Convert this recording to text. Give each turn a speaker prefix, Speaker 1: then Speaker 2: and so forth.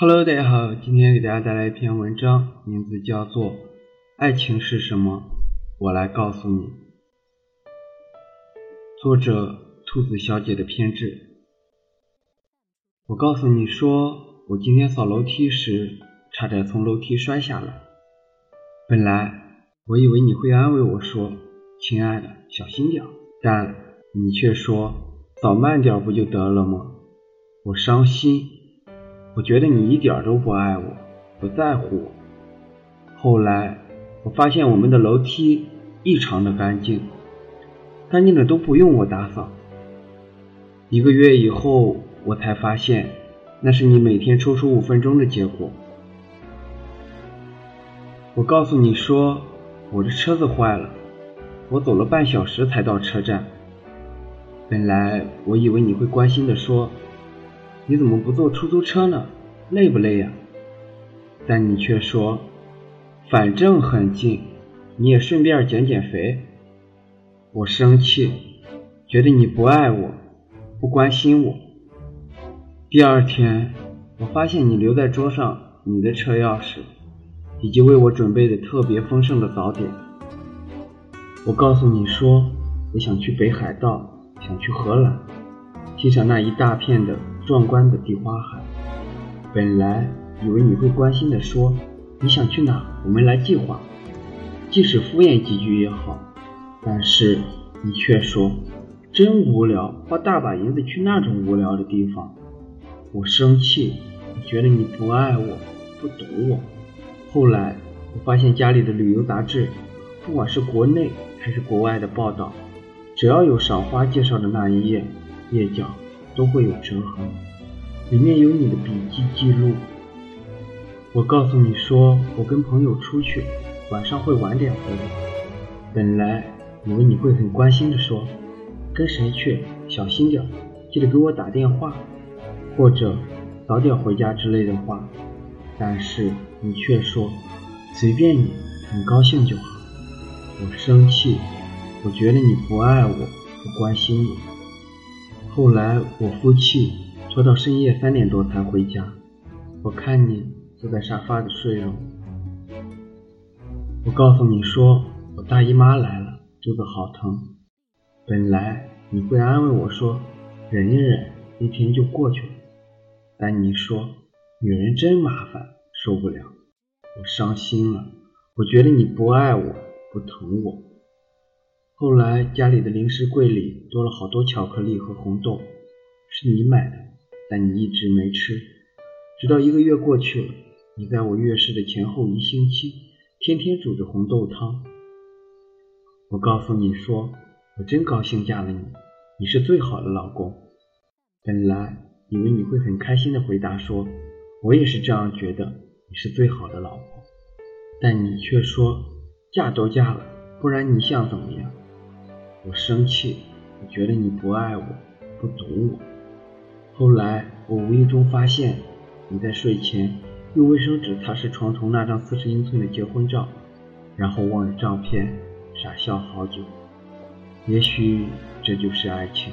Speaker 1: Hello，大家好，今天给大家带来一篇文章，名字叫做《爱情是什么》，我来告诉你。作者：兔子小姐的偏执。我告诉你说，我今天扫楼梯时，差点从楼梯摔下来。本来我以为你会安慰我说：“亲爱的，小心点。”但你却说：“扫慢点不就得了吗？”我伤心。我觉得你一点都不爱我，不在乎我。后来我发现我们的楼梯异常的干净，干净的都不用我打扫。一个月以后，我才发现那是你每天抽出五分钟的结果。我告诉你说，我的车子坏了，我走了半小时才到车站。本来我以为你会关心的说。你怎么不坐出租车呢？累不累呀？但你却说，反正很近，你也顺便减减肥。我生气，觉得你不爱我，不关心我。第二天，我发现你留在桌上你的车钥匙，以及为我准备的特别丰盛的早点。我告诉你说，我想去北海道，想去荷兰，欣赏那一大片的。壮观的地花海，本来以为你会关心的说你想去哪，我们来计划。即使敷衍几句也好，但是你却说真无聊，花大把银子去那种无聊的地方。我生气，我觉得你不爱我，不懂我。后来我发现家里的旅游杂志，不管是国内还是国外的报道，只要有赏花介绍的那一页页角。都会有折痕，里面有你的笔记记录。我告诉你说，我跟朋友出去，晚上会晚点回来。本来以为你会很关心的说，跟谁去，小心点，记得给我打电话，或者早点回家之类的话。但是你却说，随便你，很高兴就好。我生气，我觉得你不爱我，不关心我。后来我夫妻拖到深夜三点多才回家，我看你坐在沙发里睡了。我告诉你说，我大姨妈来了，肚子好疼。本来你会安慰我说，忍一忍，一天就过去了。但你说，女人真麻烦，受不了。我伤心了，我觉得你不爱我，不疼我。后来家里的零食柜里多了好多巧克力和红豆，是你买的，但你一直没吃。直到一个月过去了，你在我月事的前后一星期，天天煮着红豆汤。我告诉你说，我真高兴嫁了你，你是最好的老公。本来以为你会很开心的回答说，我也是这样觉得，你是最好的老婆。但你却说，嫁都嫁了，不然你想怎么样？我生气，我觉得你不爱我，不懂我。后来我无意中发现你在睡前用卫生纸擦拭床头那张四十英寸的结婚照，然后望着照片傻笑好久。也许这就是爱情。